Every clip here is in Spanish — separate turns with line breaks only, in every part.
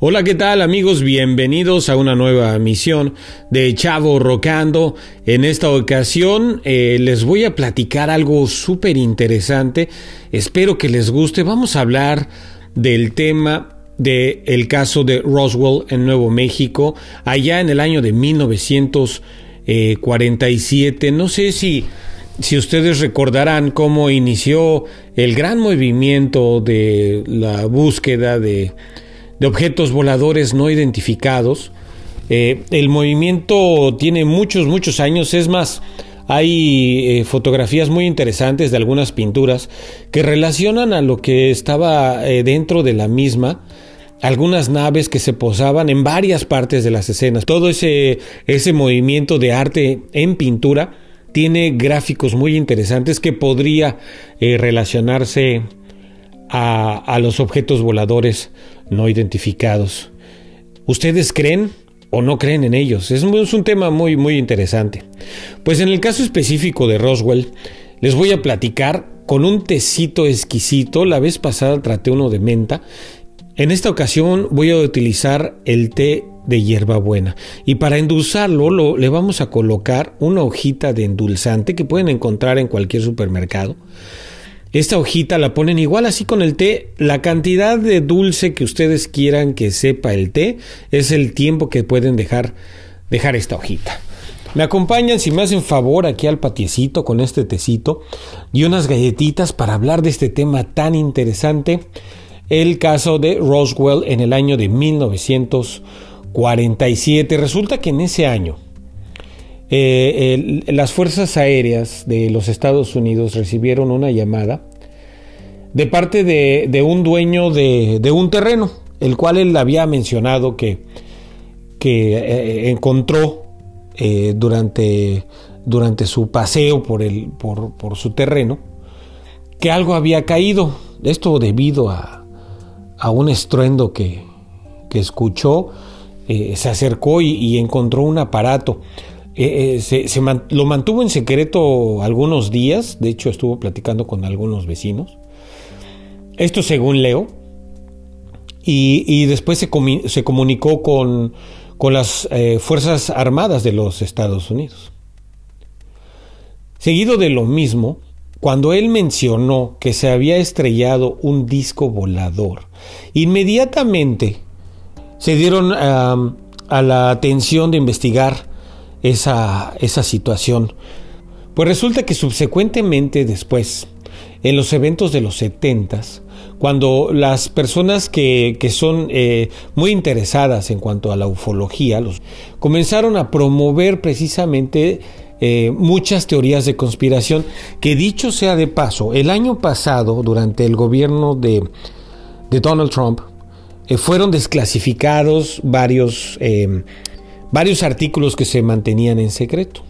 Hola, ¿qué tal amigos? Bienvenidos a una nueva misión de Chavo Rocando. En esta ocasión eh, les voy a platicar algo súper interesante. Espero que les guste. Vamos a hablar del tema del el caso de Roswell en Nuevo México, allá en el año de 1947. No sé si, si ustedes recordarán cómo inició el gran movimiento de la búsqueda de de objetos voladores no identificados. Eh, el movimiento tiene muchos, muchos años. Es más, hay eh, fotografías muy interesantes de algunas pinturas que relacionan a lo que estaba eh, dentro de la misma. Algunas naves que se posaban en varias partes de las escenas. Todo ese, ese movimiento de arte en pintura tiene gráficos muy interesantes que podría relacionarse a, los objetos voladores no identificados. ¿Ustedes creen o no creen en ellos? Es un, tema muy, muy interesante. Pues en el caso específico de Roswell, les voy a platicar con un tecito exquisito. La vez pasada traté uno de menta. En esta ocasión voy a utilizar el té de hierbabuena y para endulzarlo le vamos a colocar una hojita de endulzante que pueden encontrar en cualquier supermercado. Esta hojita la ponen igual así con el té. La cantidad de dulce que ustedes quieran que sepa el té es el tiempo que pueden dejar, dejar esta hojita. Me acompañan, si me hacen favor, aquí al patiecito con este tecito y unas galletitas para hablar de este tema tan interesante, el caso de Roswell en el año de 1947. Resulta que en ese año eh, las Fuerzas Aéreas de los Estados Unidos recibieron una llamada de parte de, un dueño de, un terreno, el cual él había mencionado que, eh, encontró eh, durante, su paseo por, su terreno, que algo había caído. Esto debido a, un estruendo que, escuchó, se acercó y encontró un aparato. Eh, eh, lo mantuvo en secreto algunos días, de hecho estuvo platicando con algunos vecinos. Esto según Leo. Y, después se, comunicó con, con las eh, Fuerzas Armadas de los Estados Unidos. Seguido de lo mismo, cuando él mencionó que se había estrellado un disco volador, inmediatamente se dieron a la atención de investigar esa, esa situación. Pues resulta que subsecuentemente después, en los eventos de los 70 cuando las personas que, son eh, muy interesadas en cuanto a la ufología, los, comenzaron a promover precisamente eh, muchas teorías de conspiración, que dicho sea de paso, el año pasado, durante el gobierno de, de Donald Trump, eh, fueron desclasificados varios varios artículos que se mantenían en secreto.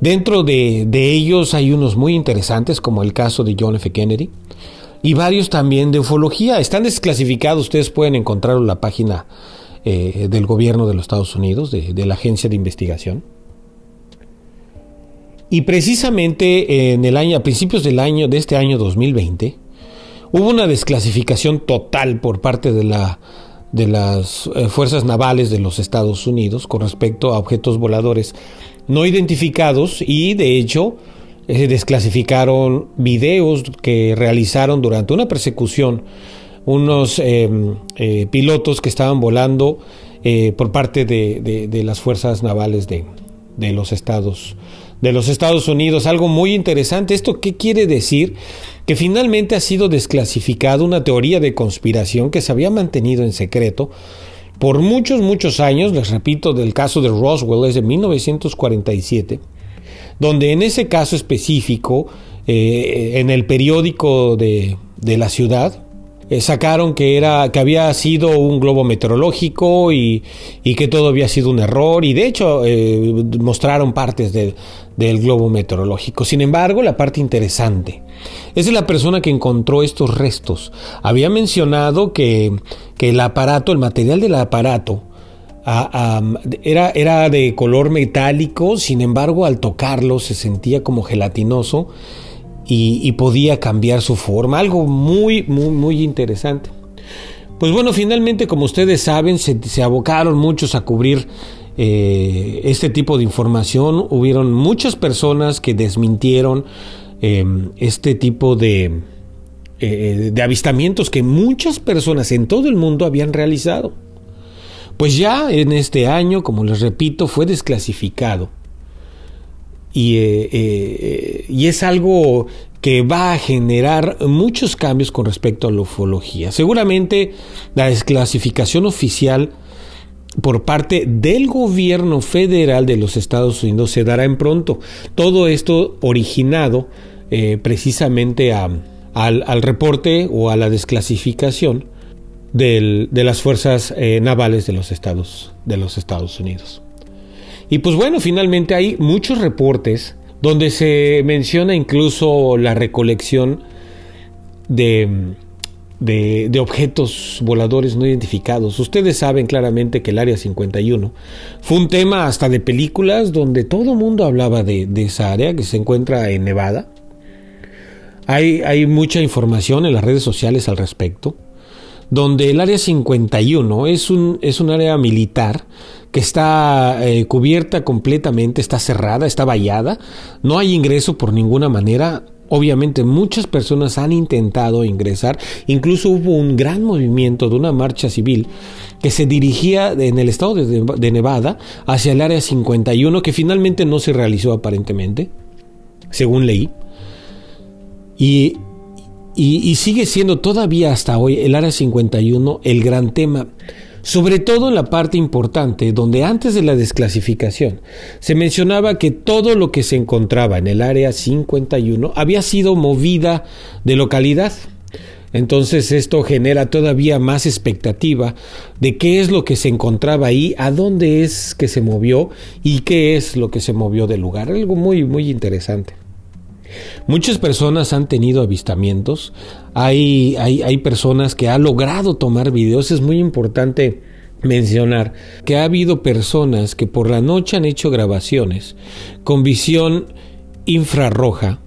Dentro de, ellos hay unos muy interesantes, como el caso de John F. Kennedy, y varios también de ufología. Están desclasificados, ustedes pueden encontrarlo en la página eh, del gobierno de los Estados Unidos, de, de la agencia de investigación. Y precisamente en el año, a principios del año, de este año 2020, hubo una desclasificación total por parte de la de las eh, fuerzas navales de los Estados Unidos con respecto a objetos voladores no identificados y de hecho eh, desclasificaron videos que realizaron durante una persecución unos eh, pilotos que estaban volando por parte de, las fuerzas navales de, de los Estados de los Estados Unidos. Algo muy interesante. ¿Esto qué quiere decir? Que finalmente ha sido desclasificado una teoría de conspiración que se había mantenido en secreto por muchos, muchos años. Les repito, del caso de Roswell es de 1947, donde en ese caso específico, eh, en el periódico de, de la ciudad, eh, sacaron que era que había sido un globo meteorológico y, que todo había sido un error y de hecho eh, mostraron partes del globo meteorológico. Sin embargo, la parte interesante es de la persona que encontró estos restos. Había mencionado que, el aparato, el material del aparato, era, era de color metálico, sin embargo al tocarlo se sentía como gelatinoso y, podía cambiar su forma, algo muy, muy, muy interesante. Pues bueno, finalmente, como ustedes saben, se, abocaron muchos a cubrir eh, este tipo de información. Hubieron muchas personas que desmintieron eh, este tipo de, eh, de avistamientos que muchas personas en todo el mundo habían realizado. Pues ya en este año, como les repito, fue desclasificado. Y, y es algo que va a generar muchos cambios con respecto a la ufología. Seguramente la desclasificación oficial por parte del gobierno federal de los Estados Unidos se dará en pronto. Todo esto originado eh, precisamente al, reporte o a la desclasificación de las fuerzas eh, navales de los, Estados, de los Estados Unidos. Y pues bueno, finalmente hay muchos reportes donde se menciona incluso la recolección de, de, objetos voladores no identificados. Ustedes saben claramente que el Área 51 fue un tema hasta de películas donde todo el mundo hablaba de, esa área que se encuentra en Nevada. Hay, hay mucha información en las redes sociales al respecto donde el área 51 es un, es un área militar que está eh, cubierta completamente, está cerrada, está vallada, no hay ingreso por ninguna manera. Obviamente muchas personas han intentado ingresar, incluso hubo un gran movimiento de una marcha civil que se dirigía en el estado de, Nevada hacia el área 51 que finalmente no se realizó aparentemente, según leí. Y y, sigue siendo todavía hasta hoy el Área 51 el gran tema sobre todo en la parte importante, donde antes de la desclasificación se mencionaba que todo lo que se encontraba en el área 51 había sido movida de localidad. Entonces esto genera todavía más expectativa de qué es lo que se encontraba ahí, a dónde es que se movió y qué es lo que se movió del lugar. Algo muy, muy interesante. Muchas personas han tenido avistamientos, hay, hay, hay personas que han logrado tomar videos, es muy importante mencionar que ha habido personas que por la noche han hecho grabaciones con visión infrarroja,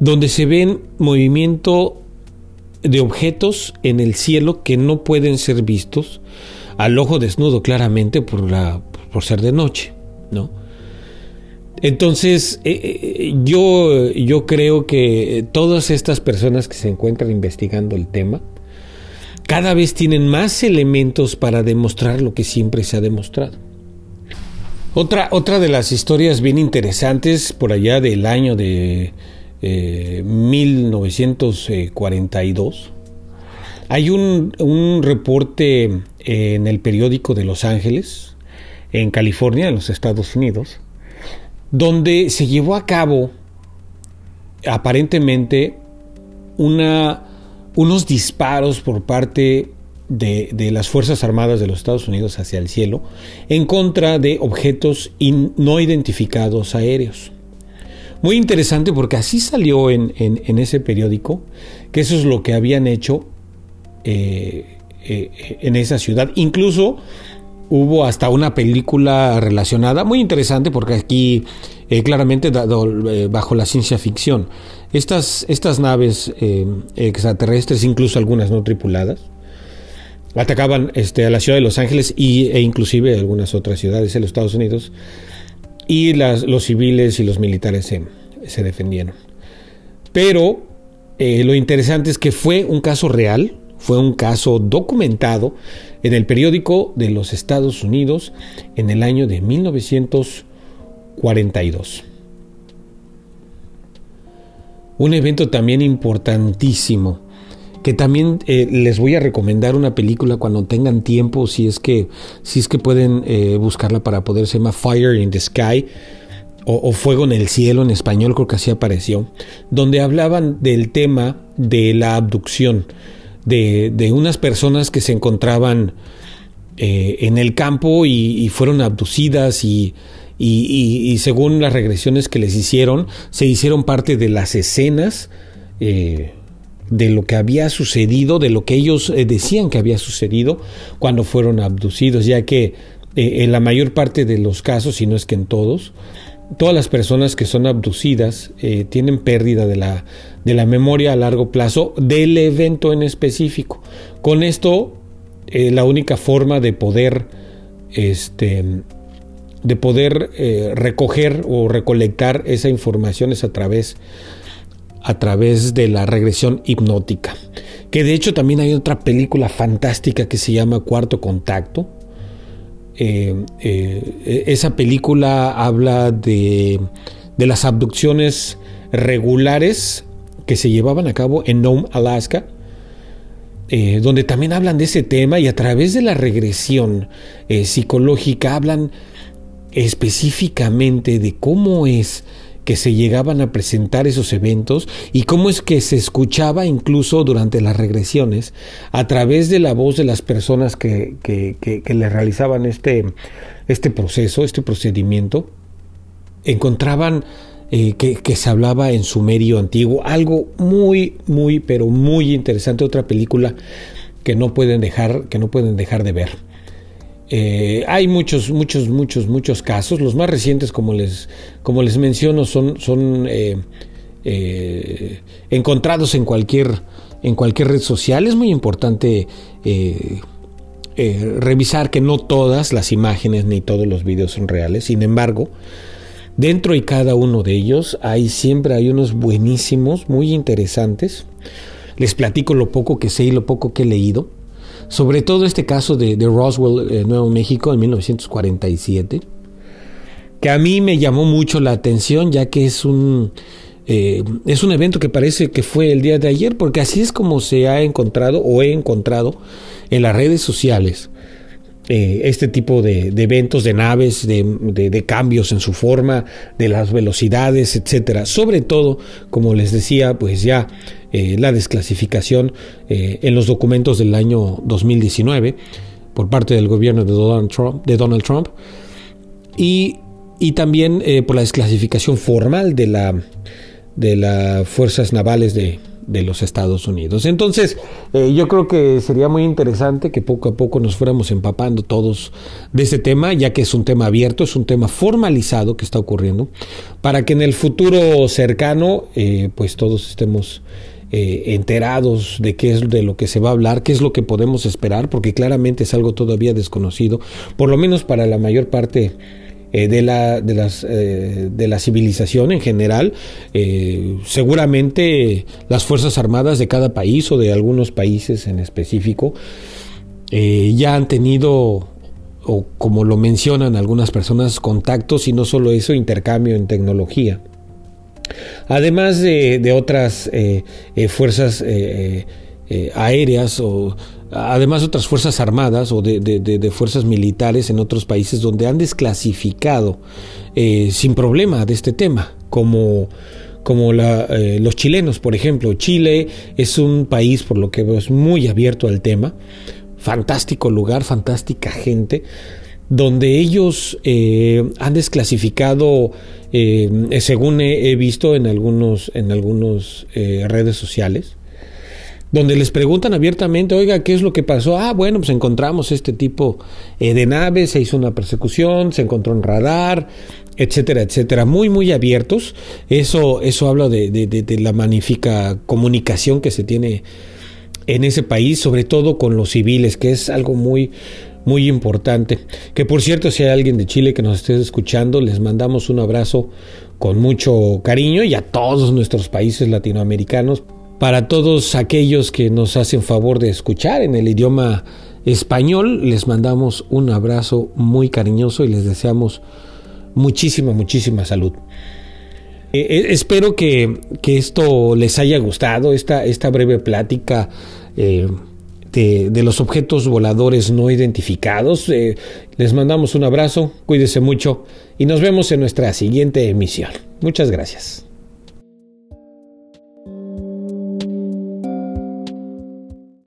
donde se ven movimiento de objetos en el cielo que no pueden ser vistos al ojo desnudo claramente por, la, por ser de noche, ¿no? Entonces, eh, eh, yo, yo creo que todas estas personas que se encuentran investigando el tema, cada vez tienen más elementos para demostrar lo que siempre se ha demostrado. Otra, otra de las historias bien interesantes por allá del año de 1942, eh, hay un, un reporte en el periódico de Los Ángeles, en California, en los Estados Unidos, donde se llevó a cabo aparentemente una, unos disparos por parte de, las Fuerzas Armadas de los Estados Unidos hacia el cielo en contra de objetos no identificados aéreos. Muy interesante porque así salió en, ese periódico, que eso es lo que habían hecho eh, eh, en esa ciudad. Incluso hubo hasta una película relacionada, muy interesante porque aquí eh, claramente dado, eh, bajo la ciencia ficción. Estas, estas naves eh, extraterrestres, incluso algunas no tripuladas, atacaban este, a la ciudad de Los Ángeles y, e inclusive algunas otras ciudades de los Estados Unidos y los civiles y los militares se, se defendieron. Pero lo interesante es que fue un caso real, fue un caso documentado en el periódico de los Estados Unidos en el año de 1942. Un evento también importantísimo que también eh, les voy a recomendar una película cuando tengan tiempo, si es que, si es que pueden eh, buscarla para poder, se llama Fire in the Sky o, Fuego en el Cielo en español, creo que así apareció, donde hablaban del tema de la abducción de, unas personas que se encontraban eh, en el campo y, fueron abducidas y, y, según las regresiones que les hicieron, se hicieron parte de las escenas eh, de lo que había sucedido, de lo que ellos eh, decían que había sucedido cuando fueron abducidos, ya que en la mayor parte de los casos, si no es que en todos, todas las personas que son abducidas eh, tienen pérdida de la, de la memoria a largo plazo del evento en específico. Con esto eh, la única forma de poder, este, de poder eh, recoger o recolectar esa información es a través, a través de la regresión hipnótica. Que de hecho también hay otra película fantástica que se llama Cuarto Contacto. Eh, esa película habla de, de las abducciones regulares que se llevaban a cabo en Nome, Alaska, eh, donde también hablan de ese tema y a través de la regresión eh, psicológica hablan específicamente de cómo es que se llegaban a presentar esos eventos y cómo es que se escuchaba incluso durante las regresiones a través de la voz de las personas que, que, que le realizaban este, este proceso, este procedimiento, encontraban eh, que, se hablaba en sumerio antiguo. Algo muy, muy, pero muy interesante. Otra película que no pueden dejar, que no pueden dejar de ver. Eh, hay muchos, muchos, muchos, muchos casos. Los más recientes, como les, como les menciono, son, son eh, encontrados en cualquier, en cualquier red social. Es muy importante revisar que no todas las imágenes ni todos los videos son reales. Sin embargo, Dentro y cada uno de ellos hay siempre hay unos buenísimos, muy interesantes. Les platico lo poco que sé y lo poco que he leído. Sobre todo este caso de, Roswell, eh, Nuevo México, en 1947, que a mí me llamó mucho la atención, ya que es un, eh, es un evento que parece que fue el día de ayer, porque así es como se ha encontrado o he encontrado en las redes sociales eh, este tipo de, eventos, de naves, de, cambios en su forma, de las velocidades, etcétera. Sobre todo, como les decía, pues ya eh, la desclasificación eh, en los documentos del año 2019 por parte del gobierno de Donald Trump, de Donald Trump y, y también por la desclasificación formal de la de las fuerzas navales de, de los Estados Unidos. Entonces, eh, yo creo que sería muy interesante que poco a poco nos fuéramos empapando todos de ese tema, ya que es un tema abierto, es un tema formalizado que está ocurriendo, para que en el futuro cercano, eh, pues todos estemos eh, enterados de qué es de lo que se va a hablar, qué es lo que podemos esperar, porque claramente es algo todavía desconocido, por lo menos para la mayor parte eh, de, la, de, las, eh, de la civilización en general. Eh, seguramente las Fuerzas Armadas de cada país o de algunos países en específico ya han tenido o como lo mencionan algunas personas, contactos y no solo eso, intercambio en tecnología. Además de, de otras fuerzas aéreas o además otras fuerzas armadas o de, fuerzas militares en otros países donde han desclasificado eh, sin problema de este tema, como, como eh, los chilenos, por ejemplo. Chile es un país, por lo que es muy abierto al tema, fantástico lugar, fantástica gente, donde ellos eh, han desclasificado, según he, visto en algunos, en algunos redes sociales, donde les preguntan abiertamente, oiga, ¿qué es lo que pasó? Ah, bueno, pues encontramos este tipo eh, de naves, se hizo una persecución, se encontró un radar, etcétera, etcétera, muy, muy abiertos. Eso, eso habla de, de, la magnífica comunicación que se tiene en ese país, sobre todo con los civiles, que es algo muy, muy importante. Que por cierto, si hay alguien de Chile que nos esté escuchando, les mandamos un abrazo con mucho cariño y a todos nuestros países latinoamericanos para todos aquellos que nos hacen favor de escuchar en el idioma español, les mandamos un abrazo muy cariñoso y les deseamos muchísima, muchísima salud. Eh, eh, espero que, esto les haya gustado, esta, esta breve plática eh, de, los objetos voladores no identificados. les mandamos un abrazo, cuídense mucho y nos vemos en nuestra siguiente emisión. Muchas gracias.